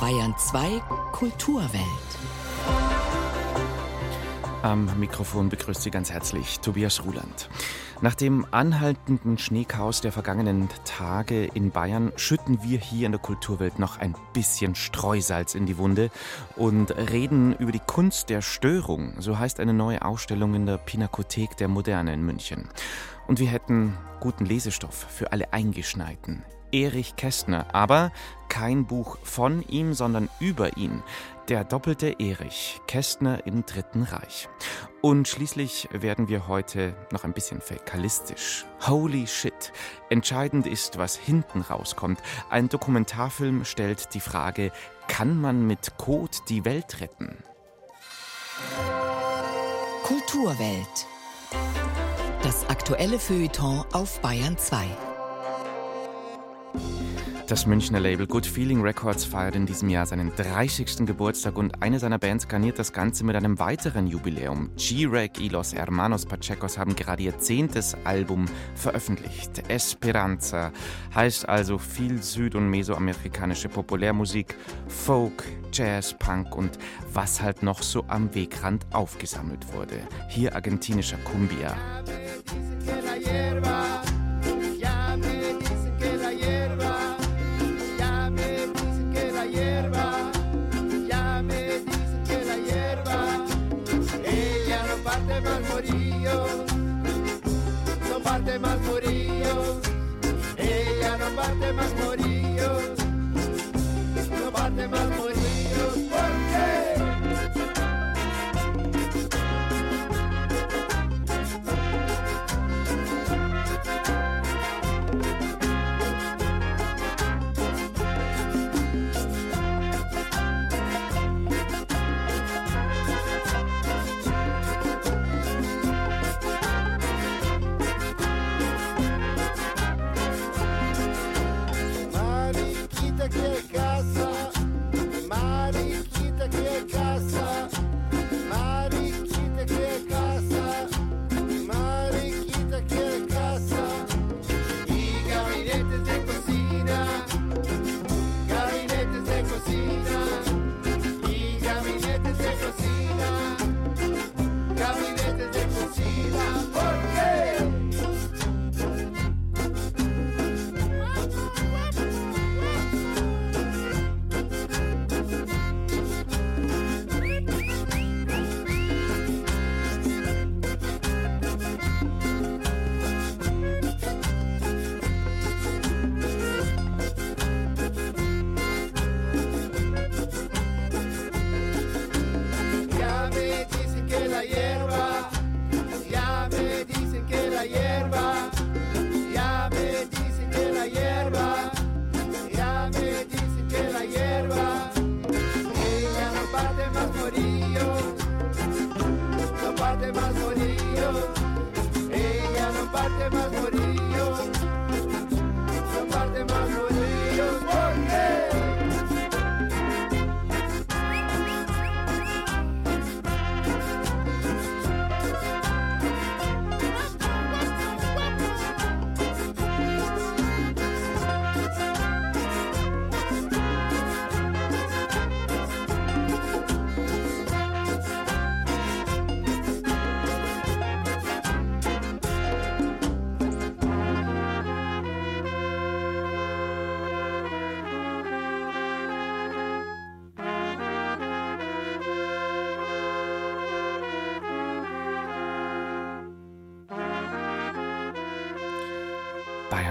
Bayern 2 Kulturwelt. Am Mikrofon begrüßt Sie ganz herzlich Tobias Ruland. Nach dem anhaltenden Schneechaos der vergangenen Tage in Bayern schütten wir hier in der Kulturwelt noch ein bisschen Streusalz in die Wunde und reden über die Kunst der Störung. So heißt eine neue Ausstellung in der Pinakothek der Moderne in München. Und wir hätten guten Lesestoff für alle Eingeschneiten. Erich Kästner, aber kein Buch von ihm, sondern über ihn. Der doppelte Erich, Kästner im Dritten Reich. Und schließlich werden wir heute noch ein bisschen fäkalistisch. Holy shit. Entscheidend ist, was hinten rauskommt. Ein Dokumentarfilm stellt die Frage, kann man mit Code die Welt retten? Kulturwelt. Das aktuelle Feuilleton auf Bayern 2. Das Münchner Label Good Feeling Records feiert in diesem Jahr seinen 30. Geburtstag und eine seiner Bands garniert das Ganze mit einem weiteren Jubiläum. G-Reg y los Hermanos Pachecos haben gerade ihr zehntes Album veröffentlicht. Esperanza heißt also viel süd- und mesoamerikanische Populärmusik, Folk, Jazz, Punk und was halt noch so am Wegrand aufgesammelt wurde. Hier argentinischer Cumbia.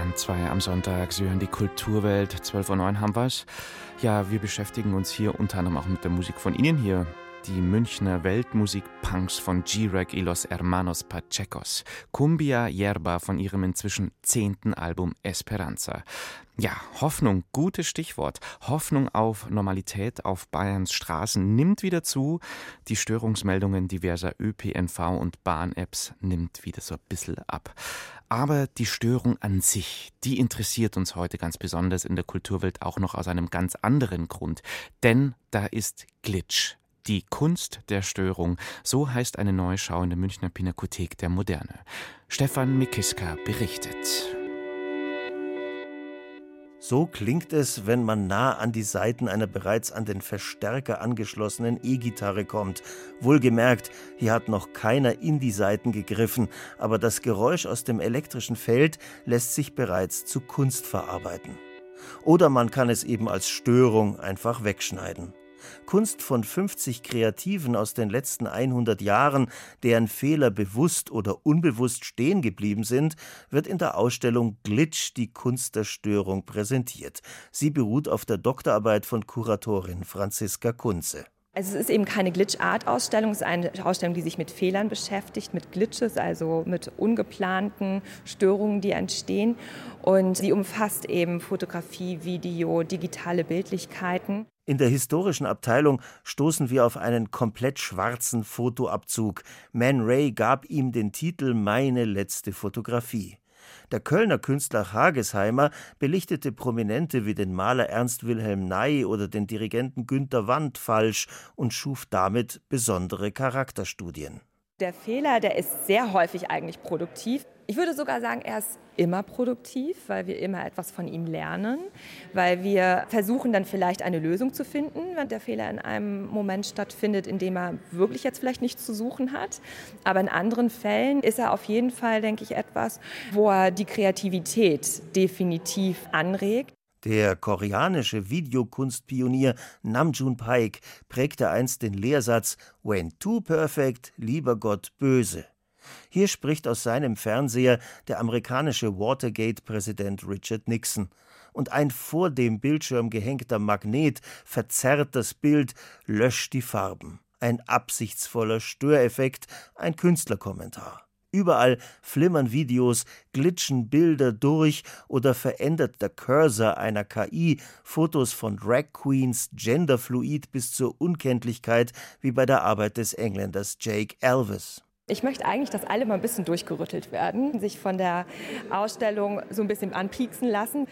Bayern 2 am Sonntag. Sie hören die Kulturwelt. 12.09 Uhr haben wir's. Ja, wir beschäftigen uns hier unter anderem auch mit der Musik von Ihnen hier. Die Münchner Weltmusik-Punks von G-Reg y los Hermanos Pachecos. Cumbia Yerba von ihrem inzwischen zehnten Album Esperanza. Ja, Hoffnung, gutes Stichwort. Hoffnung auf Normalität auf Bayerns Straßen nimmt wieder zu. Die Störungsmeldungen diverser ÖPNV und Bahn-Apps nimmt wieder so ein bisschen ab. Aber die Störung an sich, die interessiert uns heute ganz besonders in der Kulturwelt auch noch aus einem ganz anderen Grund. Denn da ist Glitch. Die Kunst der Störung, so heißt eine Neuschau in der Münchner Pinakothek der Moderne. Stefan Mikiska berichtet. So klingt es, wenn man nah an die Saiten einer bereits an den Verstärker angeschlossenen E-Gitarre kommt. Wohlgemerkt, hier hat noch keiner in die Saiten gegriffen, aber das Geräusch aus dem elektrischen Feld lässt sich bereits zu Kunst verarbeiten. Oder man kann es eben als Störung einfach wegschneiden. Kunst von 50 Kreativen aus den letzten 100 Jahren, deren Fehler bewusst oder unbewusst stehen geblieben sind, wird in der Ausstellung Glitch, die Kunst der Störung präsentiert. Sie beruht auf der Doktorarbeit von Kuratorin Franziska Kunze. Also es ist eben keine Glitch-Art-Ausstellung, es ist eine Ausstellung, die sich mit Fehlern beschäftigt, mit Glitches, also mit ungeplanten Störungen, die entstehen. Und sie umfasst eben Fotografie, Video, digitale Bildlichkeiten. In der historischen Abteilung stoßen wir auf einen komplett schwarzen Fotoabzug. Man Ray gab ihm den Titel Meine letzte Fotografie. Der Kölner Künstler Hagesheimer belichtete Prominente wie den Maler Ernst Wilhelm Ney oder den Dirigenten Günter Wandt falsch und schuf damit besondere Charakterstudien. Der Fehler, der ist sehr häufig eigentlich produktiv. Ich würde sogar sagen, er ist immer produktiv, weil wir immer etwas von ihm lernen, weil wir versuchen dann vielleicht eine Lösung zu finden, wenn der Fehler in einem Moment stattfindet, in dem er wirklich jetzt vielleicht nichts zu suchen hat. Aber in anderen Fällen ist er auf jeden Fall, denke ich, etwas, wo er die Kreativität definitiv anregt. Der koreanische Videokunstpionier Namjoon Paik prägte einst den Lehrsatz When too perfect, lieber Gott böse. Hier spricht aus seinem Fernseher der amerikanische Watergate-Präsident Richard Nixon. Und ein vor dem Bildschirm gehängter Magnet verzerrt das Bild, löscht die Farben. Ein absichtsvoller Störeffekt, ein Künstlerkommentar. Überall flimmern Videos, glitschen Bilder durch oder verändert der Cursor einer KI Fotos von Drag Queens genderfluid bis zur Unkenntlichkeit wie bei der Arbeit des Engländers Jake Elvis. Ich möchte eigentlich, dass alle mal ein bisschen durchgerüttelt werden, sich von der Ausstellung so ein bisschen anpieksen lassen.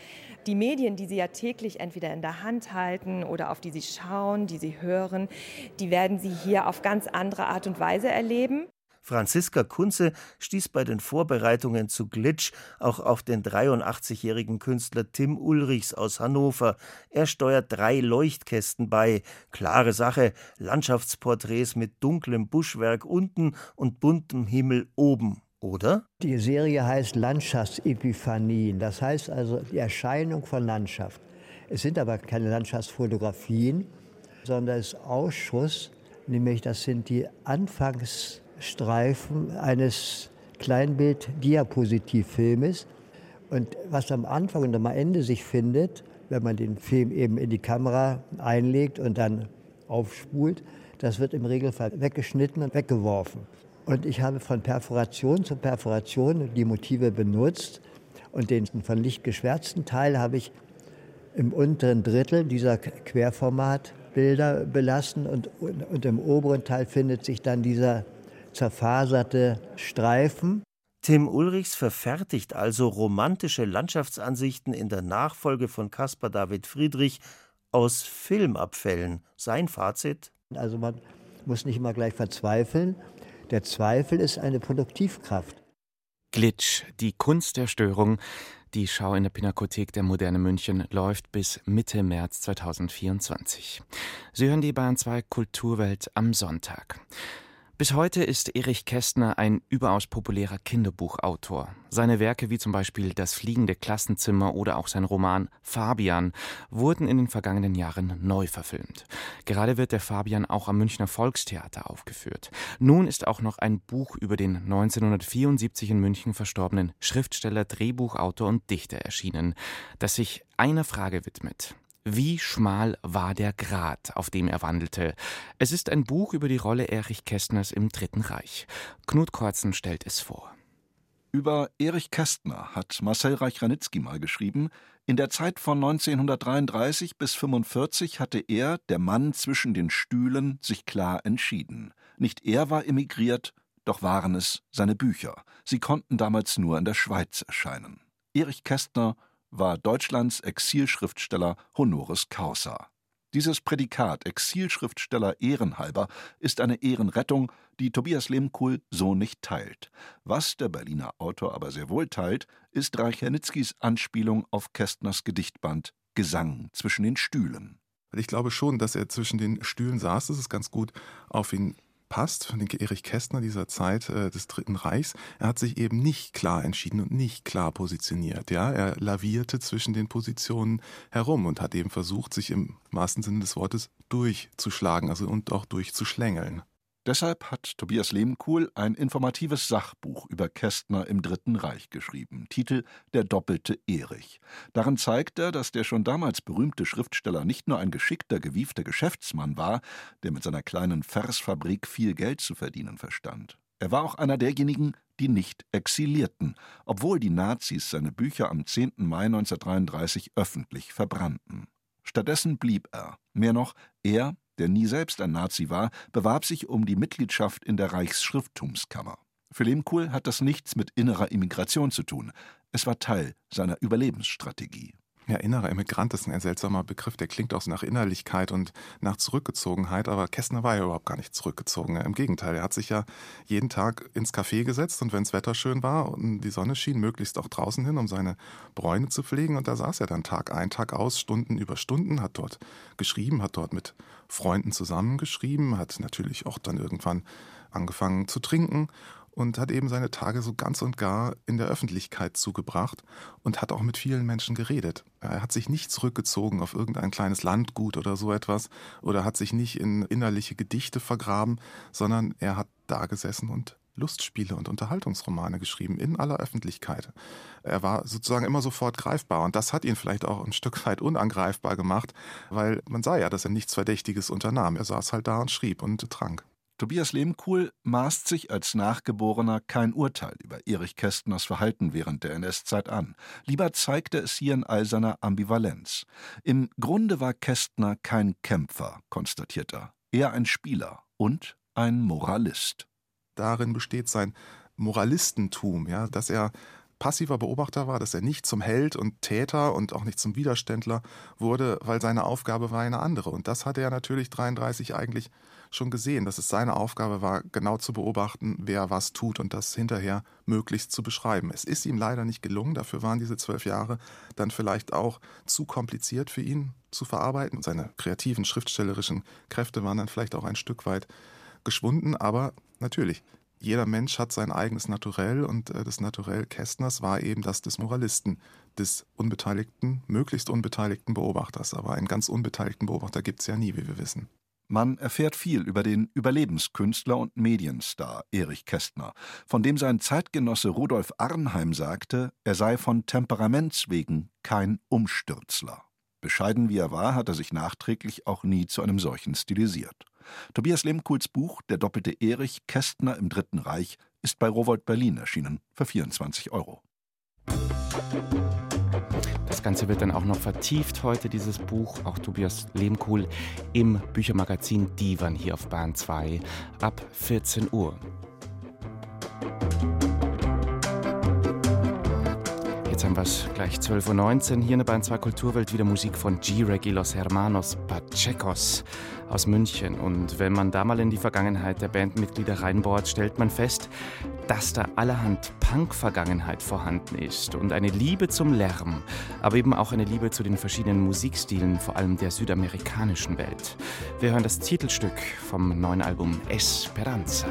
Die Medien, die Sie ja täglich entweder in der Hand halten oder auf die Sie schauen, die Sie hören, die werden Sie hier auf ganz andere Art und Weise erleben. Franziska Kunze stieß bei den Vorbereitungen zu Glitch auch auf den 83-jährigen Künstler Tim Ulrichs aus Hannover. Er steuert drei Leuchtkästen bei. Klare Sache, Landschaftsporträts mit dunklem Buschwerk unten und buntem Himmel oben. Oder? Die Serie heißt Landschaftsepiphanien. Das heißt also die Erscheinung von Landschaft. Es sind aber keine Landschaftsfotografien, sondern es ist Ausschuss, nämlich das sind die Anfangs Streifen eines Kleinbild-Diapositivfilmes. Und was am Anfang und am Ende sich findet, wenn man den Film eben in die Kamera einlegt und dann aufspult, das wird im Regelfall weggeschnitten und weggeworfen. Und ich habe von Perforation zu Perforation die Motive benutzt und den von Licht geschwärzten Teil habe ich im unteren Drittel dieser Querformatbilder belassen und, und im oberen Teil findet sich dann dieser zerfaserte Streifen. Tim Ulrichs verfertigt also romantische Landschaftsansichten in der Nachfolge von Caspar David Friedrich aus Filmabfällen. Sein Fazit? Also man muss nicht immer gleich verzweifeln. Der Zweifel ist eine Produktivkraft. Glitch, die Kunst der Störung. Die Schau in der Pinakothek der Moderne München läuft bis Mitte März 2024. Sie hören die Bayern 2 Kulturwelt am Sonntag. Bis heute ist Erich Kästner ein überaus populärer Kinderbuchautor. Seine Werke wie zum Beispiel Das fliegende Klassenzimmer oder auch sein Roman Fabian wurden in den vergangenen Jahren neu verfilmt. Gerade wird der Fabian auch am Münchner Volkstheater aufgeführt. Nun ist auch noch ein Buch über den 1974 in München verstorbenen Schriftsteller, Drehbuchautor und Dichter erschienen, das sich einer Frage widmet. Wie schmal war der Grat, auf dem er wandelte? Es ist ein Buch über die Rolle Erich Kästners im Dritten Reich. Knut Korzen stellt es vor. Über Erich Kästner hat Marcel Reich-Ranitzky mal geschrieben, in der Zeit von 1933 bis 1945 hatte er, der Mann zwischen den Stühlen, sich klar entschieden. Nicht er war emigriert, doch waren es seine Bücher. Sie konnten damals nur in der Schweiz erscheinen. Erich Kästner war Deutschlands Exilschriftsteller Honoris Causa. Dieses Prädikat Exilschriftsteller ehrenhalber ist eine Ehrenrettung, die Tobias Lehmkuhl so nicht teilt. Was der Berliner Autor aber sehr wohl teilt, ist Reich-Hernitzkis Anspielung auf Kästners Gedichtband Gesang zwischen den Stühlen. Ich glaube schon, dass er zwischen den Stühlen saß. Das ist ganz gut auf ihn passt, von Erich Kästner dieser Zeit äh, des Dritten Reichs. Er hat sich eben nicht klar entschieden und nicht klar positioniert. Ja, er lavierte zwischen den Positionen herum und hat eben versucht, sich im wahrsten Sinne des Wortes durchzuschlagen, also und auch durchzuschlängeln. Deshalb hat Tobias Lehmkuhl ein informatives Sachbuch über Kästner im Dritten Reich geschrieben. Titel Der doppelte Erich. Darin zeigt er, dass der schon damals berühmte Schriftsteller nicht nur ein geschickter, gewiefter Geschäftsmann war, der mit seiner kleinen Versfabrik viel Geld zu verdienen verstand. Er war auch einer derjenigen, die nicht exilierten, obwohl die Nazis seine Bücher am 10. Mai 1933 öffentlich verbrannten. Stattdessen blieb er. Mehr noch, er der nie selbst ein Nazi war, bewarb sich um die Mitgliedschaft in der Reichsschrifttumskammer. Für Lehmkuhl hat das nichts mit innerer Immigration zu tun. Es war Teil seiner Überlebensstrategie. Ja, innerer Immigrant ist ein seltsamer Begriff, der klingt auch so nach Innerlichkeit und nach Zurückgezogenheit, aber Kästner war ja überhaupt gar nicht zurückgezogen. Im Gegenteil, er hat sich ja jeden Tag ins Café gesetzt und wenn das Wetter schön war und die Sonne schien, möglichst auch draußen hin, um seine Bräune zu pflegen und da saß er dann Tag ein, Tag aus, Stunden über Stunden, hat dort geschrieben, hat dort mit Freunden zusammengeschrieben, hat natürlich auch dann irgendwann angefangen zu trinken und hat eben seine Tage so ganz und gar in der Öffentlichkeit zugebracht und hat auch mit vielen Menschen geredet. Er hat sich nicht zurückgezogen auf irgendein kleines Landgut oder so etwas oder hat sich nicht in innerliche Gedichte vergraben, sondern er hat da gesessen und Lustspiele und Unterhaltungsromane geschrieben in aller Öffentlichkeit. Er war sozusagen immer sofort greifbar und das hat ihn vielleicht auch ein Stück weit unangreifbar gemacht, weil man sah ja, dass er nichts Verdächtiges unternahm. Er saß halt da und schrieb und trank. Tobias Lehmkuhl maßt sich als Nachgeborener kein Urteil über Erich Kästners Verhalten während der NS-Zeit an. Lieber zeigt er es hier in all seiner Ambivalenz. Im Grunde war Kästner kein Kämpfer, konstatiert er, eher ein Spieler und ein Moralist. Darin besteht sein Moralistentum, ja, dass er passiver Beobachter war, dass er nicht zum Held und Täter und auch nicht zum Widerständler wurde, weil seine Aufgabe war eine andere. Und das hatte er natürlich 33 eigentlich schon gesehen, dass es seine Aufgabe war, genau zu beobachten, wer was tut und das hinterher möglichst zu beschreiben. Es ist ihm leider nicht gelungen, dafür waren diese zwölf Jahre dann vielleicht auch zu kompliziert für ihn zu verarbeiten. Seine kreativen, schriftstellerischen Kräfte waren dann vielleicht auch ein Stück weit geschwunden, aber natürlich, jeder Mensch hat sein eigenes Naturell und äh, das Naturell Kästners war eben das des Moralisten, des unbeteiligten, möglichst unbeteiligten Beobachters. Aber einen ganz unbeteiligten Beobachter gibt es ja nie, wie wir wissen. Man erfährt viel über den Überlebenskünstler und Medienstar Erich Kästner, von dem sein Zeitgenosse Rudolf Arnheim sagte, er sei von Temperaments wegen kein Umstürzler. Bescheiden wie er war, hat er sich nachträglich auch nie zu einem solchen stilisiert. Tobias Lehmkuhls Buch Der doppelte Erich Kästner im Dritten Reich ist bei Rowold Berlin erschienen für 24 Euro. Das Ganze wird dann auch noch vertieft heute, dieses Buch, auch Tobias Lehmkuhl, im Büchermagazin Divan hier auf Bahn 2 ab 14 Uhr. Jetzt haben wir es gleich 12.19 Uhr. Hier in der Bahn 2 Kulturwelt wieder Musik von G. Los Hermanos Pachecos aus München. Und wenn man da mal in die Vergangenheit der Bandmitglieder reinbohrt, stellt man fest, dass da allerhand Punk-Vergangenheit vorhanden ist und eine Liebe zum Lärm, aber eben auch eine Liebe zu den verschiedenen Musikstilen, vor allem der südamerikanischen Welt. Wir hören das Titelstück vom neuen Album Esperanza.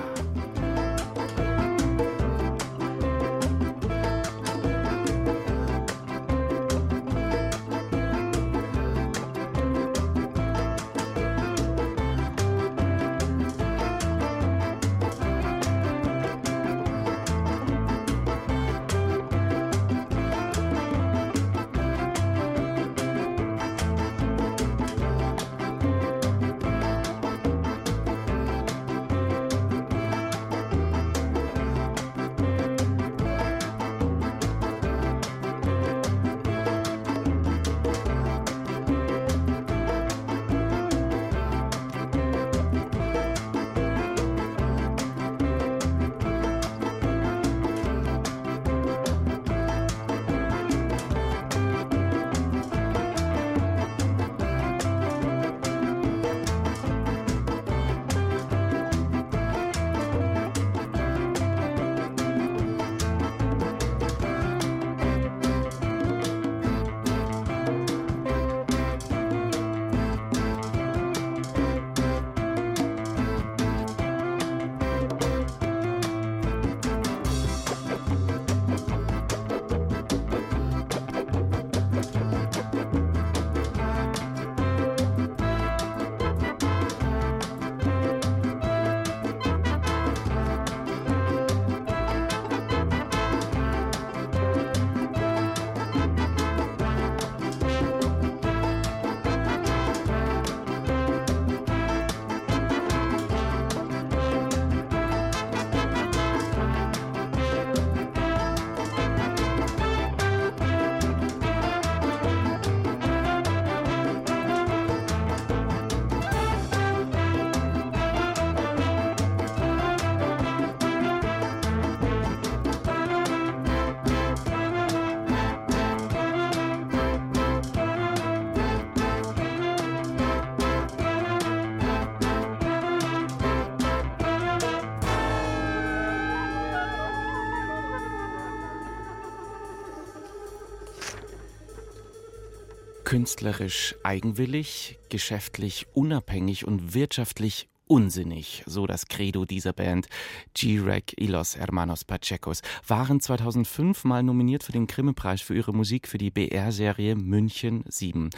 Künstlerisch eigenwillig, geschäftlich unabhängig und wirtschaftlich unsinnig, so das Credo dieser Band. G-Rec y los Hermanos Pachecos waren 2005 mal nominiert für den Grimme-Preis für ihre Musik für die BR-Serie München 7.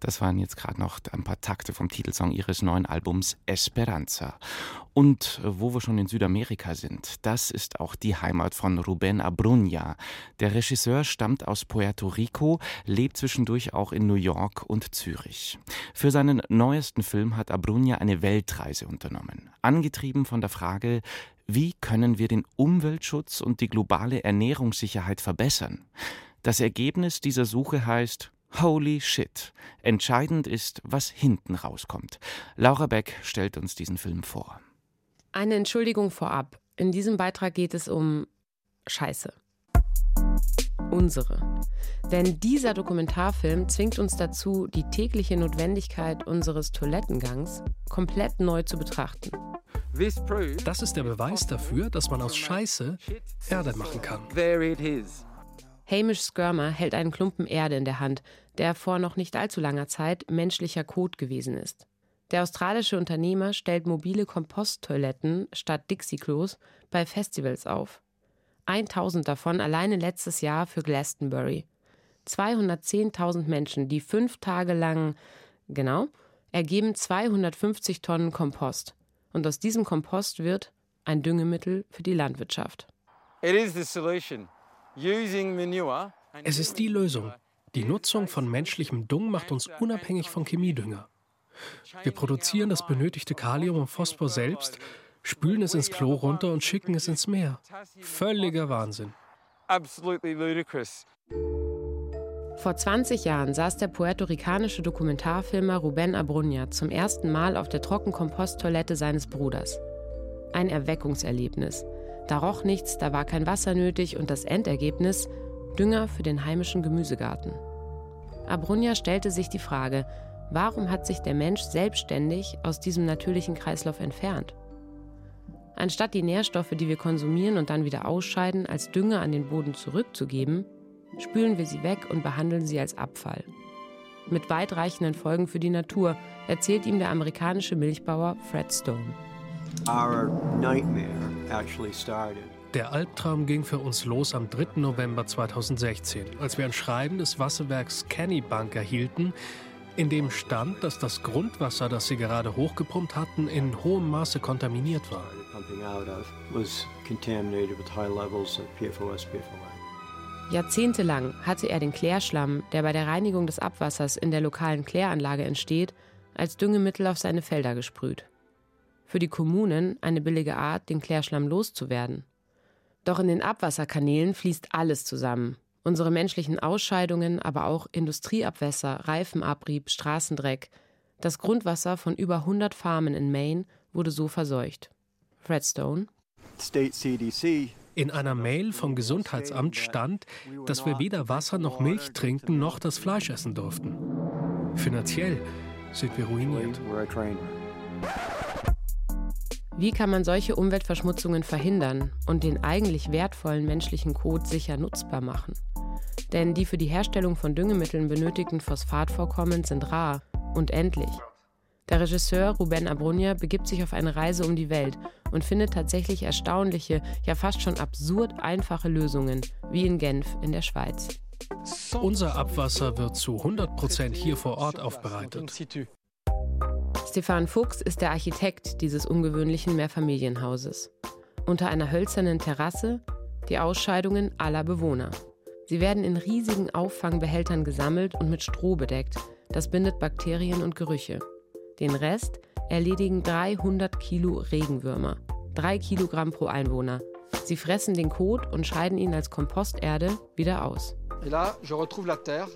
Das waren jetzt gerade noch ein paar Takte vom Titelsong ihres neuen Albums Esperanza. Und wo wir schon in Südamerika sind, das ist auch die Heimat von Ruben Abrunja. Der Regisseur stammt aus Puerto Rico, lebt zwischendurch auch in New York und Zürich. Für seinen neuesten Film hat Abrunja eine Weltreise unternommen, angetrieben von der Frage, wie können wir den Umweltschutz und die globale Ernährungssicherheit verbessern? Das Ergebnis dieser Suche heißt Holy shit. Entscheidend ist, was hinten rauskommt. Laura Beck stellt uns diesen Film vor. Eine Entschuldigung vorab. In diesem Beitrag geht es um Scheiße. Unsere. Denn dieser Dokumentarfilm zwingt uns dazu, die tägliche Notwendigkeit unseres Toilettengangs komplett neu zu betrachten. Das ist der Beweis dafür, dass man aus Scheiße Erde machen kann. Hamish Skirmer hält einen Klumpen Erde in der Hand, der vor noch nicht allzu langer Zeit menschlicher Kot gewesen ist. Der australische Unternehmer stellt mobile Komposttoiletten statt Dixie-Klos bei Festivals auf. 1000 davon alleine letztes Jahr für Glastonbury. 210.000 Menschen, die fünf Tage lang, genau, ergeben 250 Tonnen Kompost. Und aus diesem Kompost wird ein Düngemittel für die Landwirtschaft. Es ist die Lösung. Die Nutzung von menschlichem Dung macht uns unabhängig von Chemiedünger. Wir produzieren das benötigte Kalium und Phosphor selbst, spülen es ins Klo runter und schicken es ins Meer. Völliger Wahnsinn. Vor 20 Jahren saß der puerto-ricanische Dokumentarfilmer Ruben Abrunja zum ersten Mal auf der Trockenkomposttoilette seines Bruders. Ein Erweckungserlebnis. Da roch nichts, da war kein Wasser nötig und das Endergebnis Dünger für den heimischen Gemüsegarten. Abrunja stellte sich die Frage, Warum hat sich der Mensch selbstständig aus diesem natürlichen Kreislauf entfernt? Anstatt die Nährstoffe, die wir konsumieren und dann wieder ausscheiden, als Dünger an den Boden zurückzugeben, spülen wir sie weg und behandeln sie als Abfall. Mit weitreichenden Folgen für die Natur, erzählt ihm der amerikanische Milchbauer Fred Stone. Der Albtraum ging für uns los am 3. November 2016, als wir ein Schreiben des Wasserwerks Kennybank erhielten, in dem stand, dass das Grundwasser, das sie gerade hochgepumpt hatten, in hohem Maße kontaminiert war. Jahrzehntelang hatte er den Klärschlamm, der bei der Reinigung des Abwassers in der lokalen Kläranlage entsteht, als Düngemittel auf seine Felder gesprüht. Für die Kommunen eine billige Art, den Klärschlamm loszuwerden. Doch in den Abwasserkanälen fließt alles zusammen, Unsere menschlichen Ausscheidungen, aber auch Industrieabwässer, Reifenabrieb, Straßendreck. Das Grundwasser von über 100 Farmen in Maine wurde so verseucht. Fred Stone. In einer Mail vom Gesundheitsamt stand, dass wir weder Wasser noch Milch trinken noch das Fleisch essen durften. Finanziell sind wir ruiniert. Wie kann man solche Umweltverschmutzungen verhindern und den eigentlich wertvollen menschlichen Kot sicher nutzbar machen? Denn die für die Herstellung von Düngemitteln benötigten Phosphatvorkommen sind rar und endlich. Der Regisseur Ruben Abrunja begibt sich auf eine Reise um die Welt und findet tatsächlich erstaunliche, ja fast schon absurd einfache Lösungen, wie in Genf in der Schweiz. Unser Abwasser wird zu 100 Prozent hier vor Ort aufbereitet. Stefan Fuchs ist der Architekt dieses ungewöhnlichen Mehrfamilienhauses. Unter einer hölzernen Terrasse die Ausscheidungen aller Bewohner. Sie werden in riesigen Auffangbehältern gesammelt und mit Stroh bedeckt. Das bindet Bakterien und Gerüche. Den Rest erledigen 300 Kilo Regenwürmer. Drei Kilogramm pro Einwohner. Sie fressen den Kot und scheiden ihn als Komposterde wieder aus.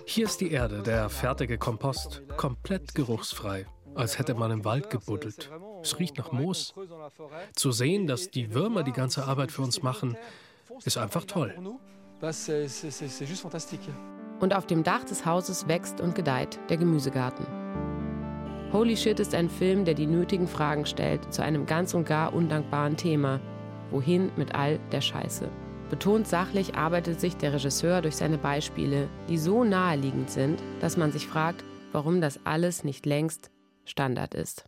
Hier ist die Erde, der fertige Kompost, komplett geruchsfrei, als hätte man im Wald gebuddelt. Es riecht nach Moos. Zu sehen, dass die Würmer die ganze Arbeit für uns machen, ist einfach toll. Und auf dem Dach des Hauses wächst und gedeiht der Gemüsegarten. Holy Shit ist ein Film, der die nötigen Fragen stellt zu einem ganz und gar undankbaren Thema. Wohin mit all der Scheiße? Betont sachlich arbeitet sich der Regisseur durch seine Beispiele, die so naheliegend sind, dass man sich fragt, warum das alles nicht längst Standard ist.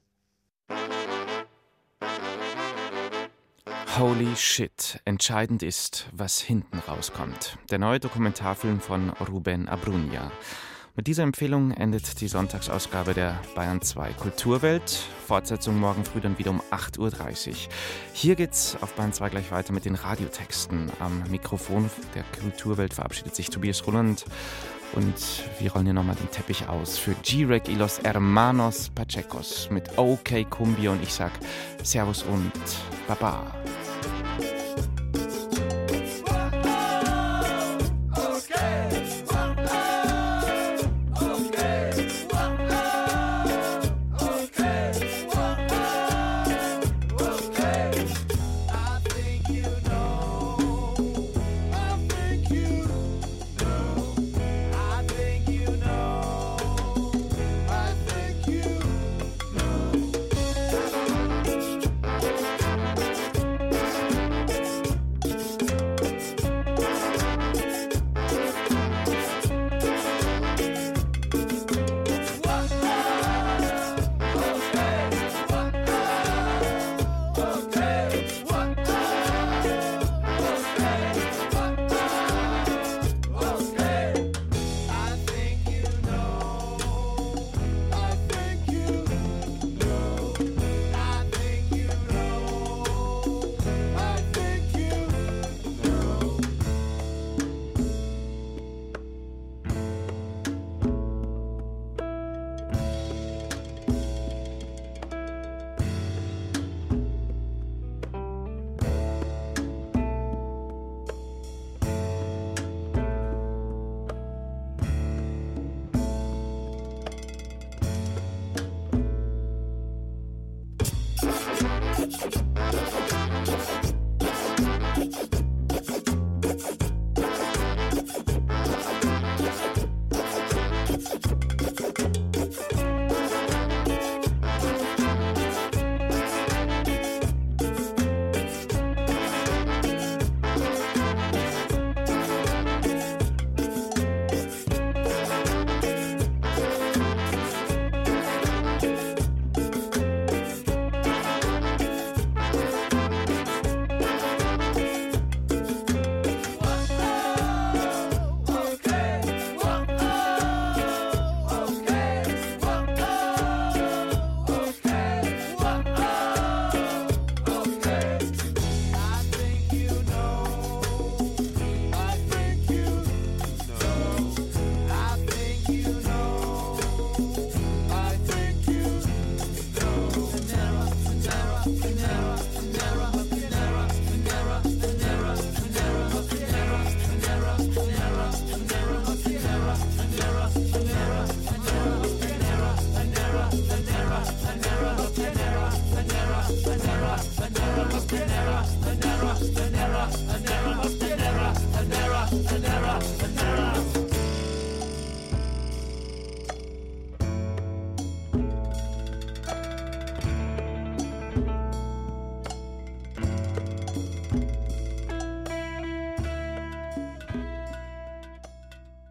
Holy shit. Entscheidend ist, was hinten rauskommt. Der neue Dokumentarfilm von Ruben Abrunja. Mit dieser Empfehlung endet die Sonntagsausgabe der Bayern 2 Kulturwelt. Fortsetzung morgen früh dann wieder um 8.30 Uhr. Hier geht's auf Bayern 2 gleich weiter mit den Radiotexten. Am Mikrofon der Kulturwelt verabschiedet sich Tobias Roland. Und wir rollen hier nochmal den Teppich aus für G-Rec y los Hermanos Pachecos mit OK Cumbia und ich sag Servus und Baba.